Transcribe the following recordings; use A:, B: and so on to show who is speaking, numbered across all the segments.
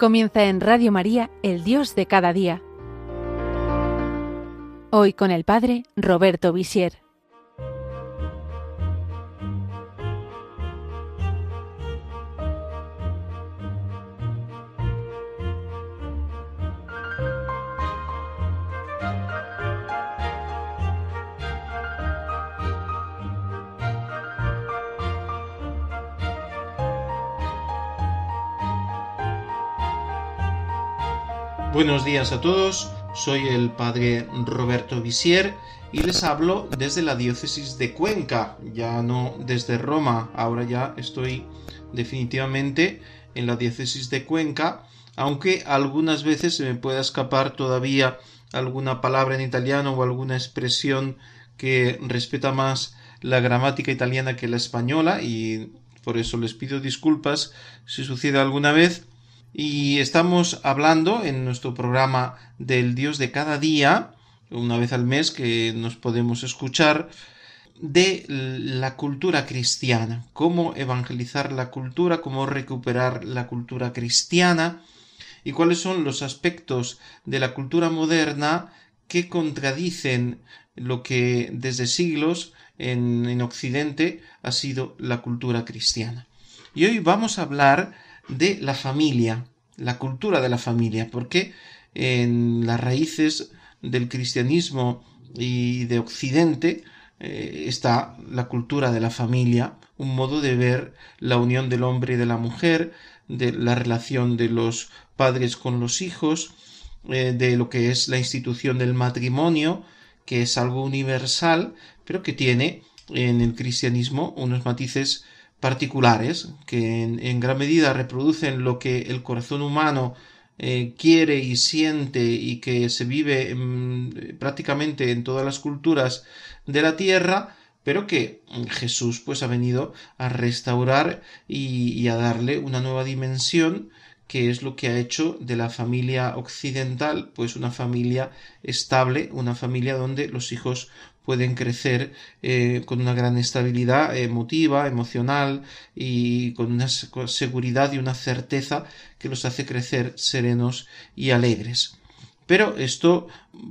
A: Comienza en Radio María, el Dios de cada día. Hoy con el Padre Roberto Visier.
B: Buenos días a todos, soy el padre Roberto Visier y les hablo desde la diócesis de Cuenca, ya no desde Roma, ahora ya estoy definitivamente en la diócesis de Cuenca, aunque algunas veces se me pueda escapar todavía alguna palabra en italiano o alguna expresión que respeta más la gramática italiana que la española y por eso les pido disculpas si sucede alguna vez y estamos hablando en nuestro programa del Dios de cada día, una vez al mes que nos podemos escuchar, de la cultura cristiana, cómo evangelizar la cultura, cómo recuperar la cultura cristiana y cuáles son los aspectos de la cultura moderna que contradicen lo que desde siglos en, en Occidente ha sido la cultura cristiana. Y hoy vamos a hablar de la familia, la cultura de la familia, porque en las raíces del cristianismo y de Occidente eh, está la cultura de la familia, un modo de ver la unión del hombre y de la mujer, de la relación de los padres con los hijos, eh, de lo que es la institución del matrimonio, que es algo universal, pero que tiene en el cristianismo unos matices particulares que en, gran medida reproducen lo que el corazón humano eh, quiere y siente y que se vive prácticamente en todas las culturas de la tierra, pero que Jesús pues ha venido a restaurar y, y a darle una nueva dimensión que es lo que ha hecho de la familia occidental pues una familia estable, una familia donde los hijos pueden crecer eh, con una gran estabilidad emotiva, emocional y con una seguridad y una certeza que los hace crecer serenos y alegres. Pero esto,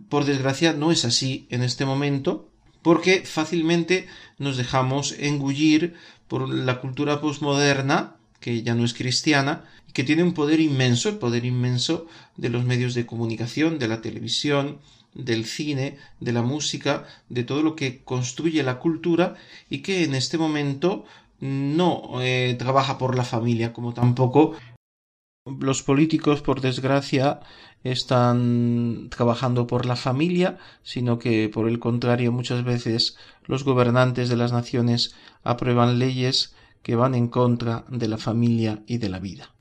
B: por desgracia, no es así en este momento, porque fácilmente nos dejamos engullir por la cultura posmoderna, que ya no es cristiana, que tiene un poder inmenso, el poder inmenso de los medios de comunicación, de la televisión, del cine, de la música, de todo lo que construye la cultura y que en este momento no eh, trabaja por la familia, como tampoco los políticos, por desgracia, están trabajando por la familia, sino que, por el contrario, muchas veces los gobernantes de las naciones aprueban leyes que van en contra de la familia y de la vida.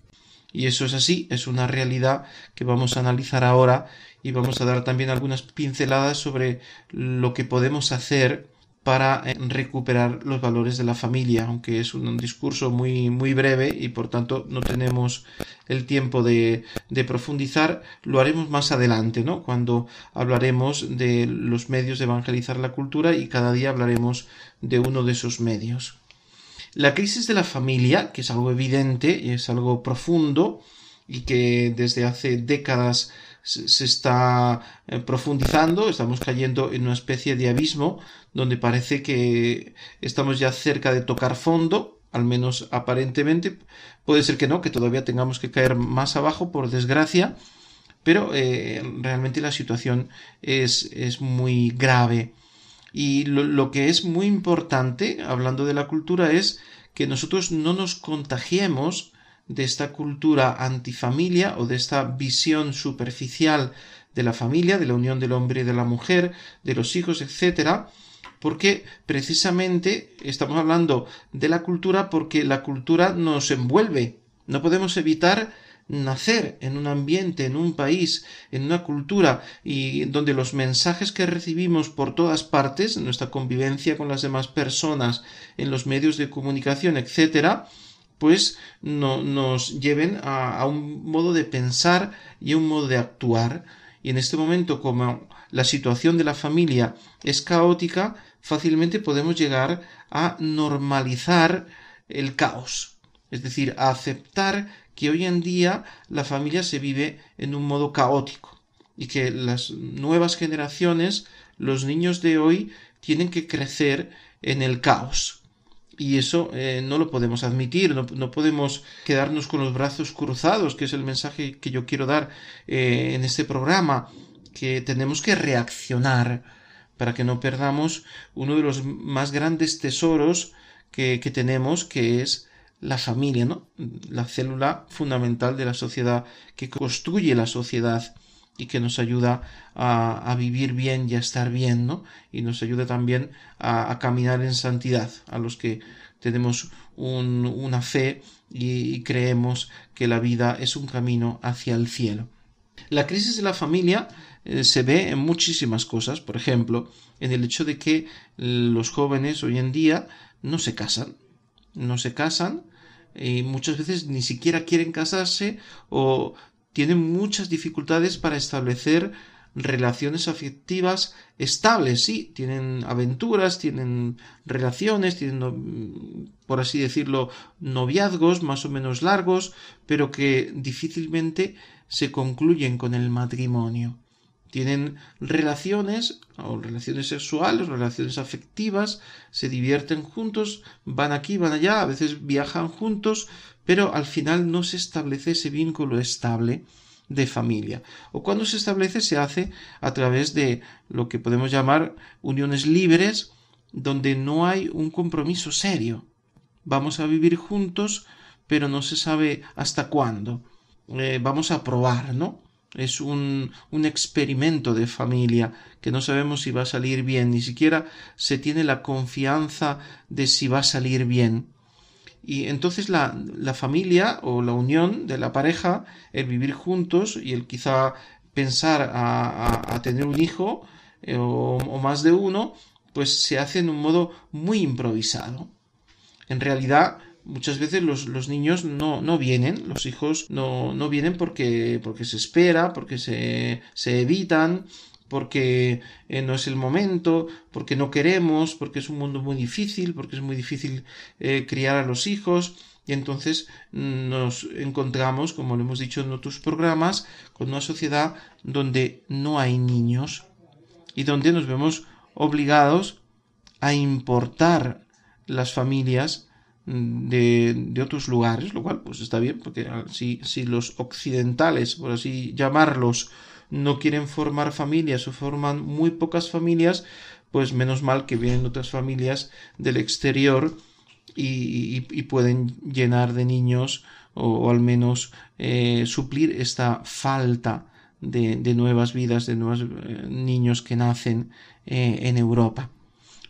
B: Y eso es así, es una realidad que vamos a analizar ahora y vamos a dar también algunas pinceladas sobre lo que podemos hacer para eh, recuperar los valores de la familia, aunque es un discurso muy, muy breve y por tanto no tenemos el tiempo de, de, profundizar, lo haremos más adelante, ¿no? Cuando hablaremos de los medios de evangelizar la cultura y cada día hablaremos de uno de esos medios. La crisis de la familia, que es algo evidente y es algo profundo y que desde hace décadas se está eh, profundizando, estamos cayendo en una especie de abismo donde parece que estamos ya cerca de tocar fondo, al menos aparentemente. Puede ser que no, que todavía tengamos que caer más abajo, por desgracia, pero eh, realmente la situación es, es muy grave. Y lo, que es muy importante, hablando de la cultura, es que nosotros no nos contagiemos de esta cultura antifamilia o de esta visión superficial de la familia, de la unión del hombre y de la mujer, de los hijos, etc., porque precisamente estamos hablando de la cultura porque la cultura nos envuelve. No podemos evitar nacer en un ambiente, en un país, en una cultura y donde los mensajes que recibimos por todas partes, en nuestra convivencia con las demás personas, en los medios de comunicación, etcétera, pues no, nos lleven a, a un modo de pensar y un modo de actuar. Y en este momento, como la situación de la familia es caótica, fácilmente podemos llegar a normalizar el caos, es decir, a aceptar que hoy en día la familia se vive en un modo caótico y que las nuevas generaciones, los niños de hoy, tienen que crecer en el caos. Y eso eh, no lo podemos admitir, no, podemos quedarnos con los brazos cruzados, que es el mensaje que yo quiero dar eh, en este programa, que tenemos que reaccionar para que no perdamos uno de los más grandes tesoros que, que tenemos, que es la familia, ¿no? La célula fundamental de la sociedad que construye la sociedad y que nos ayuda a, vivir bien y a estar bien, ¿no? Y nos ayuda también a, caminar en santidad, a los que tenemos una fe y, creemos que la vida es un camino hacia el cielo. La crisis de la familia eh, se ve en muchísimas cosas, por ejemplo, en el hecho de que los jóvenes hoy en día no se casan, no se casan y muchas veces ni siquiera quieren casarse o tienen muchas dificultades para establecer relaciones afectivas estables, sí, tienen aventuras, tienen relaciones, tienen, por así decirlo, noviazgos más o menos largos, pero que difícilmente se concluyen con el matrimonio. Tienen relaciones o relaciones sexuales, relaciones afectivas, se divierten juntos, van aquí, van allá, a veces viajan juntos, pero al final no se establece ese vínculo estable de familia. O cuando se establece se hace a través de lo que podemos llamar uniones libres, donde no hay un compromiso serio. Vamos a vivir juntos, pero no se sabe hasta cuándo. Eh, vamos a probar, ¿no? es un, un, experimento de familia que no sabemos si va a salir bien, ni siquiera se tiene la confianza de si va a salir bien. Y entonces la, la familia o la unión de la pareja, el vivir juntos y el quizá pensar a, a, tener un hijo eh, o, o más de uno, pues se hace en un modo muy improvisado. En realidad, muchas veces los, los niños no, no, vienen, los hijos no, no vienen porque, porque se espera, porque se, se evitan, porque eh, no es el momento, porque no queremos, porque es un mundo muy difícil, porque es muy difícil eh, criar a los hijos. Y entonces mm, nos encontramos, como lo hemos dicho en otros programas, con una sociedad donde no hay niños y donde nos vemos obligados a importar las familias de, de, otros lugares, lo cual pues está bien, porque si, si los occidentales, por así llamarlos, no quieren formar familias o forman muy pocas familias, pues menos mal que vienen otras familias del exterior y, pueden llenar de niños o, al menos eh, suplir esta falta de, de, nuevas vidas, de nuevos eh, niños que nacen eh, en Europa.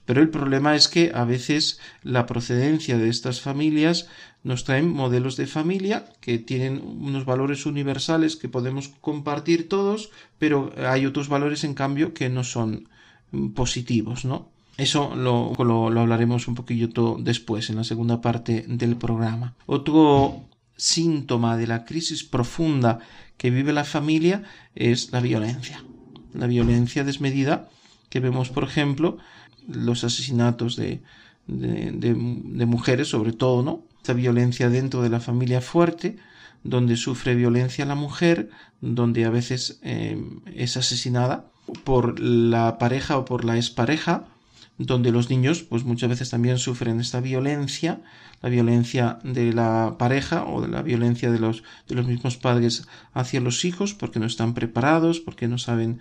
B: Pero el problema es que a veces la procedencia de estas familias nos traen modelos de familia que tienen unos valores universales que podemos compartir todos, pero hay otros valores en cambio que no son positivos, ¿no? Eso lo, lo, hablaremos un poquillo después, en la segunda parte del programa. Otro síntoma de la crisis profunda que vive la familia es la violencia. La violencia desmedida que vemos, por ejemplo, los asesinatos de, de, mujeres, sobre todo, ¿no? Esta violencia dentro de la familia fuerte, donde sufre violencia la mujer, donde a veces eh, es asesinada por la pareja o por la expareja, donde los niños, pues muchas veces también sufren esta violencia, la violencia de la pareja o de la violencia de los, de los mismos padres hacia los hijos, porque no están preparados, porque no saben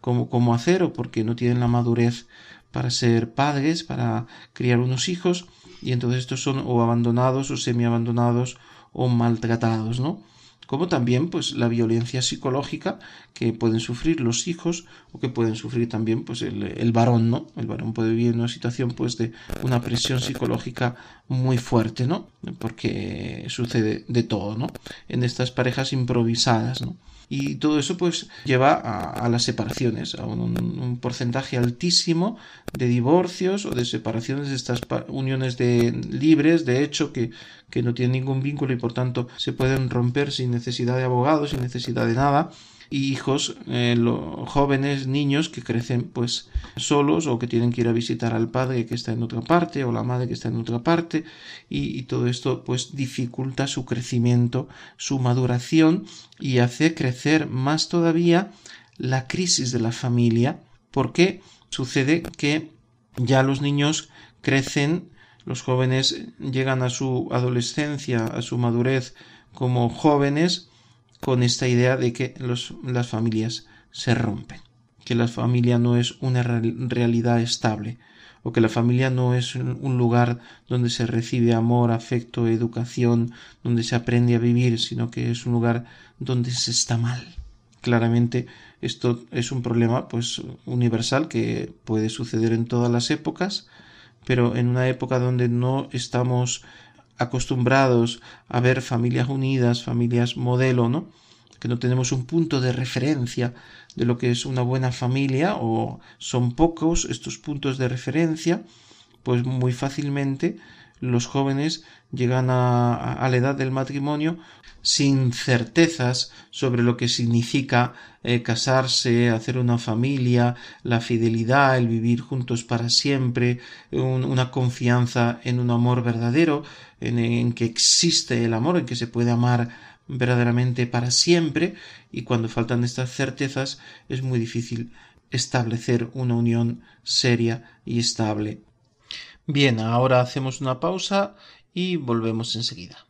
B: cómo, cómo hacer o porque no tienen la madurez para ser padres, para criar unos hijos, y entonces estos son o abandonados o semi-abandonados o maltratados, ¿no? Como también, pues, la violencia psicológica que pueden sufrir los hijos o que pueden sufrir también, pues, el, el varón, ¿no? El varón puede vivir en una situación, pues, de una presión psicológica muy fuerte, ¿no? Porque sucede de todo, ¿no? En estas parejas improvisadas, ¿no? Y todo eso pues lleva a, las separaciones, a un, porcentaje altísimo de divorcios o de separaciones de estas uniones de libres, de hecho, que, que no tienen ningún vínculo y por tanto se pueden romper sin necesidad de abogados, sin necesidad de nada y hijos, eh, jóvenes, niños que crecen pues solos o que tienen que ir a visitar al padre que está en otra parte o la madre que está en otra parte y, todo esto pues dificulta su crecimiento, su maduración y hace crecer más todavía la crisis de la familia. Porque sucede que ya los niños crecen, los jóvenes llegan a su adolescencia, a su madurez como jóvenes con esta idea de que las familias se rompen, que la familia no es una realidad estable, o que la familia no es un lugar donde se recibe amor, afecto, educación, donde se aprende a vivir, sino que es un lugar donde se está mal. Claramente esto es un problema pues universal que puede suceder en todas las épocas, pero en una época donde no estamos acostumbrados a ver familias unidas, familias modelo, ¿no? Que no tenemos un punto de referencia de lo que es una buena familia o son pocos estos puntos de referencia, pues muy fácilmente los jóvenes llegan a, la edad del matrimonio sin certezas sobre lo que significa eh, casarse, hacer una familia, la fidelidad, el vivir juntos para siempre, una confianza en un amor verdadero, en, en que existe el amor, en que se puede amar verdaderamente para siempre, y cuando faltan estas certezas es muy difícil establecer una unión seria y estable. Bien, ahora hacemos una pausa y volvemos enseguida.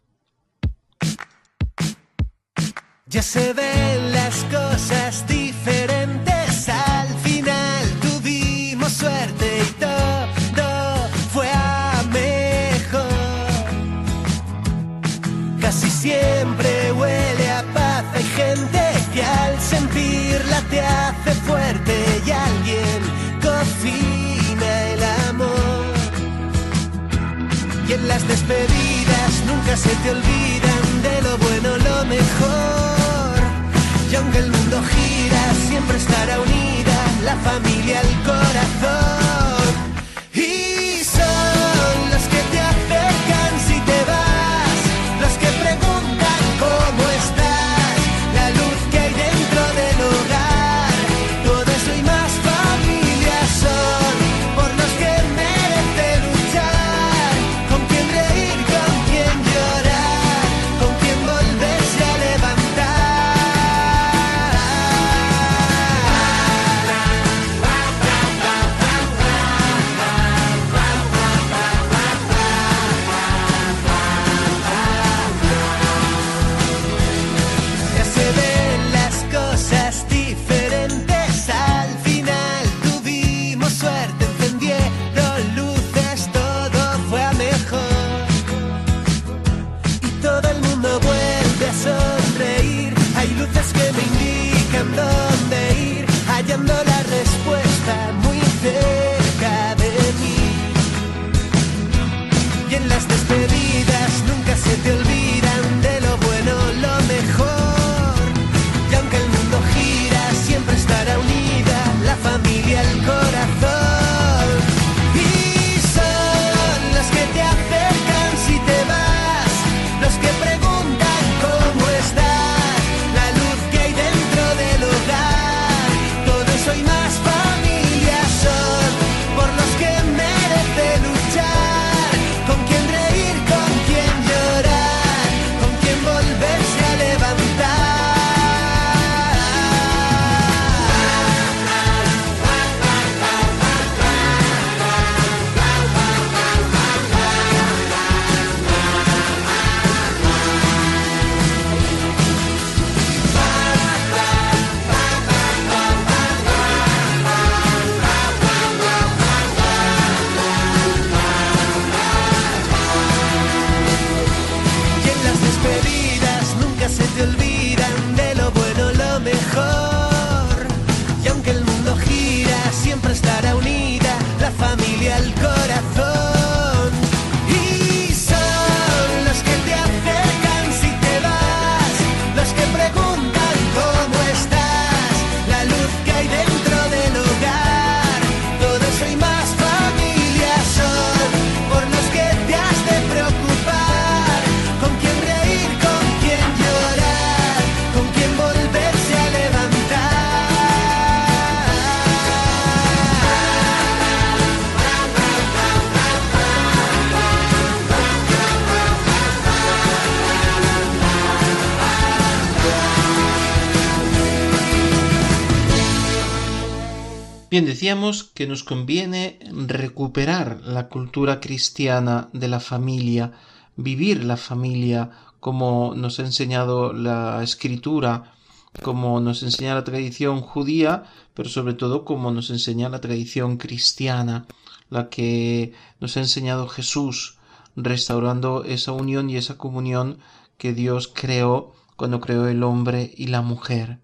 C: Ya se ven las cosas diferentes, al final tuvimos suerte y todo fue a mejor. Casi siempre huele a paz, hay gente que al sentirla te hace fuerte y alguien cocina el amor. Y en las despedidas nunca se te olvidan de lo bueno, lo mejor. Y aunque el mundo gira, siempre estará unida la familia al corazón.
B: Decíamos que nos conviene recuperar la cultura cristiana de la familia, vivir la familia como nos ha enseñado la escritura, como nos enseña la tradición judía, pero sobre todo como nos enseña la tradición cristiana, la que nos ha enseñado Jesús, restaurando esa unión y esa comunión que Dios creó cuando creó el hombre y la mujer.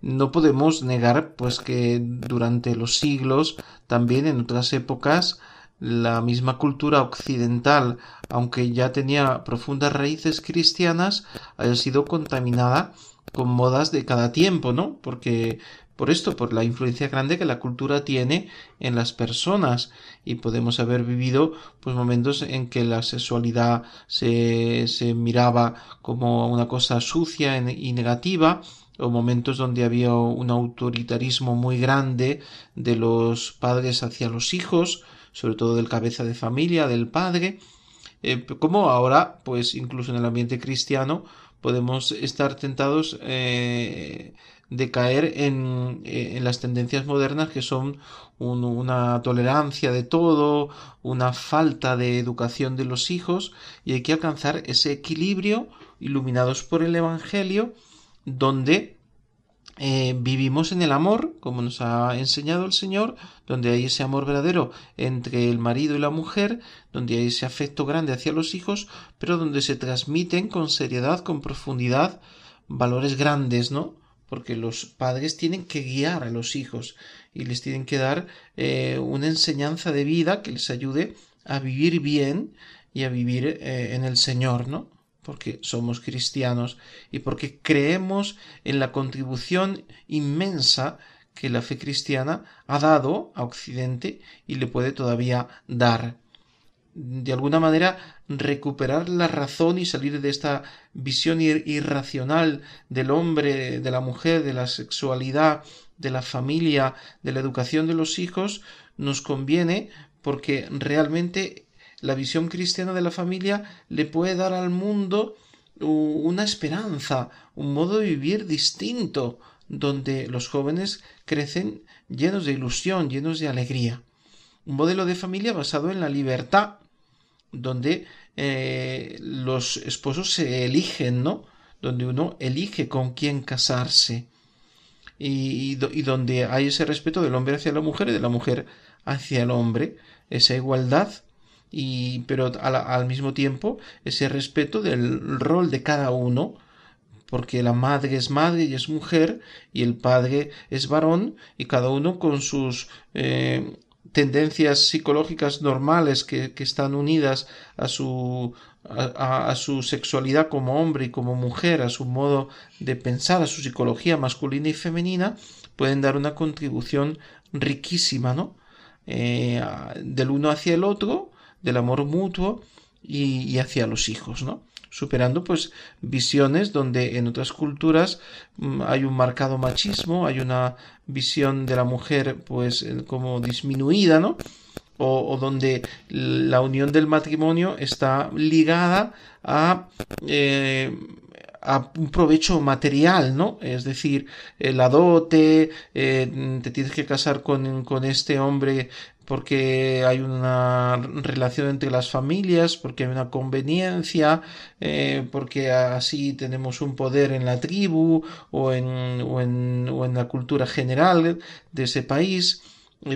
B: No podemos negar pues que durante los siglos, también en otras épocas, la misma cultura occidental, aunque ya tenía profundas raíces cristianas, haya sido contaminada con modas de cada tiempo, ¿no? Porque por esto, por la influencia grande que la cultura tiene en las personas y podemos haber vivido pues momentos en que la sexualidad se, se miraba como una cosa sucia y negativa o momentos donde había un autoritarismo muy grande de los padres hacia los hijos, sobre todo del cabeza de familia, del padre, eh, como ahora, pues incluso en el ambiente cristiano, podemos estar tentados eh, de caer en, en, las tendencias modernas que son una tolerancia de todo, una falta de educación de los hijos, y hay que alcanzar ese equilibrio iluminados por el Evangelio donde eh, vivimos en el amor, como nos ha enseñado el Señor, donde hay ese amor verdadero entre el marido y la mujer, donde hay ese afecto grande hacia los hijos, pero donde se transmiten con seriedad, con profundidad, valores grandes, ¿no? Porque los padres tienen que guiar a los hijos y les tienen que dar eh, una enseñanza de vida que les ayude a vivir bien y a vivir eh, en el Señor, ¿no? Porque somos cristianos y porque creemos en la contribución inmensa que la fe cristiana ha dado a Occidente y le puede todavía dar. De alguna manera, recuperar la razón y salir de esta visión irracional del hombre, de la mujer, de la sexualidad, de la familia, de la educación de los hijos, nos conviene porque realmente la visión cristiana de la familia le puede dar al mundo una esperanza, un modo de vivir distinto, donde los jóvenes crecen llenos de ilusión, llenos de alegría. Un modelo de familia basado en la libertad, donde eh, los esposos se eligen, ¿no? Donde uno elige con quién casarse. Y, y, donde hay ese respeto del hombre hacia la mujer y de la mujer hacia el hombre, esa igualdad y pero al, mismo tiempo ese respeto del rol de cada uno porque la madre es madre y es mujer y el padre es varón y cada uno con sus eh, tendencias psicológicas normales que, están unidas a su a, su sexualidad como hombre y como mujer, a su modo de pensar, a su psicología masculina y femenina, pueden dar una contribución riquísima, ¿no? Eh, del uno hacia el otro, del amor mutuo y, hacia los hijos, ¿no? superando pues visiones donde en otras culturas mm, hay un marcado machismo, hay una visión de la mujer pues eh, como disminuida, ¿no? O, donde la unión del matrimonio está ligada a eh, un provecho material, ¿no? Es decir, la dote, eh, te tienes que casar con, con, este hombre porque hay una relación entre las familias, porque hay una conveniencia, eh, porque así tenemos un poder en la tribu o en, o en, o en la cultura general de ese país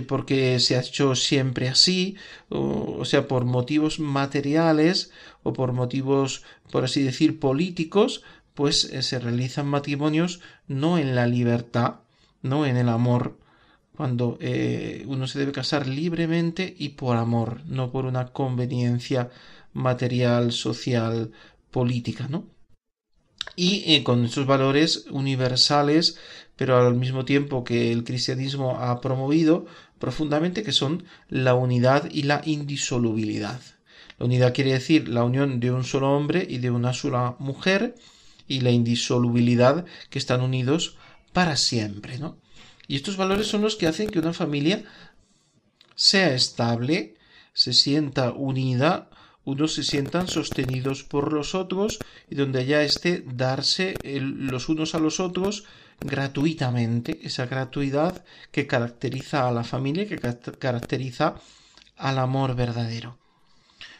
B: porque se ha hecho siempre así, o, sea, por motivos materiales o por motivos, por así decir, políticos, pues eh, se realizan matrimonios no en la libertad, no en el amor, cuando eh, uno se debe casar libremente y por amor, no por una conveniencia material, social, política, ¿no? Y eh, con esos valores universales, pero al mismo tiempo que el cristianismo ha promovido profundamente, que son la unidad y la indisolubilidad. La unidad quiere decir la unión de un solo hombre y de una sola mujer, y la indisolubilidad que están unidos para siempre, ¿no? Y estos valores son los que hacen que una familia sea estable, se sienta unida, unos se sientan sostenidos por los otros y donde haya este darse los unos a los otros gratuitamente, esa gratuidad que caracteriza a la familia, que caracteriza al amor verdadero.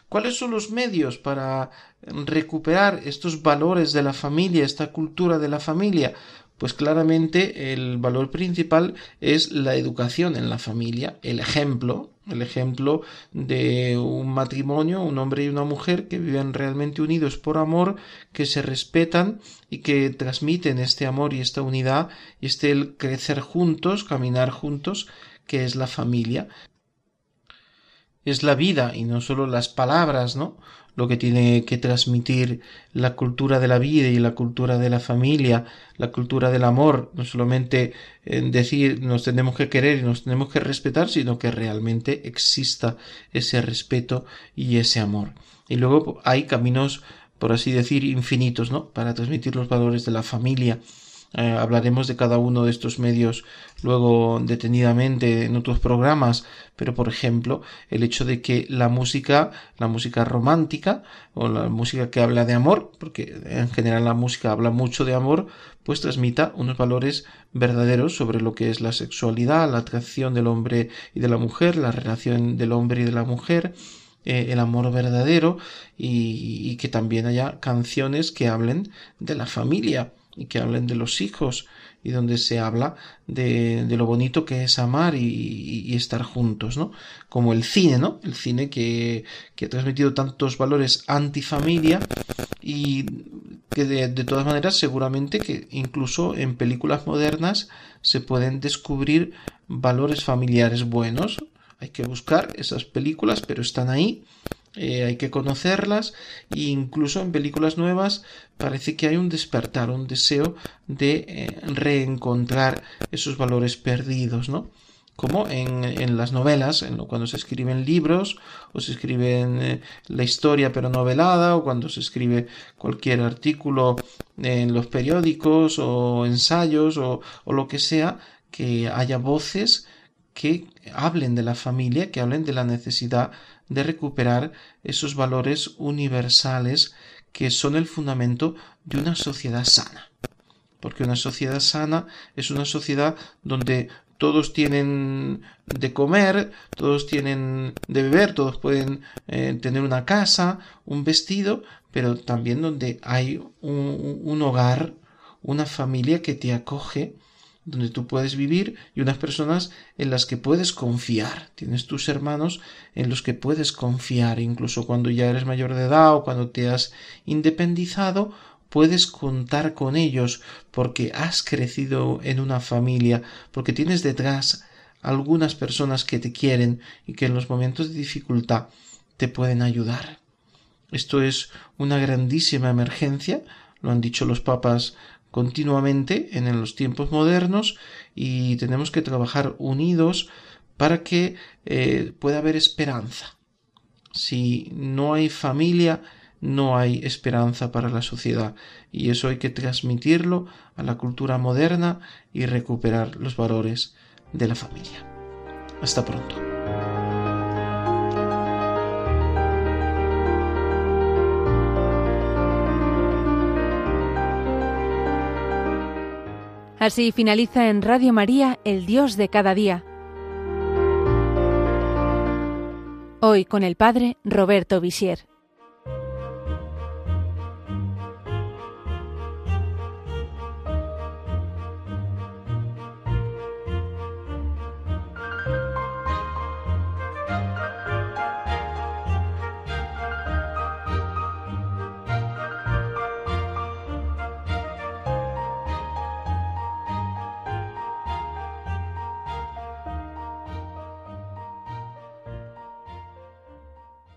B: ¿Cuáles son los medios para recuperar estos valores de la familia, esta cultura de la familia? Pues claramente el valor principal es la educación en la familia, el ejemplo, el ejemplo de un matrimonio, un hombre y una mujer que viven realmente unidos por amor, que se respetan y que transmiten este amor y esta unidad y este el crecer juntos, caminar juntos, que es la familia. Es la vida y no solo las palabras, ¿no? Lo que tiene que transmitir la cultura de la vida y la cultura de la familia, la cultura del amor, no solamente en decir nos tenemos que querer y nos tenemos que respetar, sino que realmente exista ese respeto y ese amor. Y luego hay caminos, por así decir, infinitos, ¿no? Para transmitir los valores de la familia, eh, hablaremos de cada uno de estos medios luego detenidamente en otros programas, pero por ejemplo el hecho de que la música, la música romántica o la música que habla de amor, porque en general la música habla mucho de amor, pues transmita unos valores verdaderos sobre lo que es la sexualidad, la atracción del hombre y de la mujer, la relación del hombre y de la mujer, eh, el amor verdadero y, que también haya canciones que hablen de la familia y que hablen de los hijos y donde se habla de, de lo bonito que es amar y, estar juntos, ¿no? Como el cine, ¿no? El cine que, que ha transmitido tantos valores antifamilia y que de, de, todas maneras seguramente que incluso en películas modernas se pueden descubrir valores familiares buenos. Hay que buscar esas películas, pero están ahí eh, hay que conocerlas e incluso en películas nuevas parece que hay un despertar, un deseo de eh, reencontrar esos valores perdidos, ¿no? Como en, en las novelas, en, cuando se escriben libros o se escribe eh, la historia pero novelada o cuando se escribe cualquier artículo en los periódicos o ensayos o, o lo que sea, que haya voces que hablen de la familia, que hablen de la necesidad de recuperar esos valores universales que son el fundamento de una sociedad sana. Porque una sociedad sana es una sociedad donde todos tienen de comer, todos tienen de beber, todos pueden eh, tener una casa, un vestido, pero también donde hay un hogar, una familia que te acoge, donde tú puedes vivir y unas personas en las que puedes confiar. Tienes tus hermanos en los que puedes confiar, incluso cuando ya eres mayor de edad o cuando te has independizado, puedes contar con ellos porque has crecido en una familia, porque tienes detrás algunas personas que te quieren y que en los momentos de dificultad te pueden ayudar. Esto es una grandísima emergencia, lo han dicho los papas continuamente en los tiempos modernos y tenemos que trabajar unidos para que eh, pueda haber esperanza. Si no hay familia, no hay esperanza para la sociedad y eso hay que transmitirlo a la cultura moderna y recuperar los valores de la familia. Hasta pronto.
A: Así finaliza en Radio María El Dios de cada día. Hoy con el Padre Roberto Visier.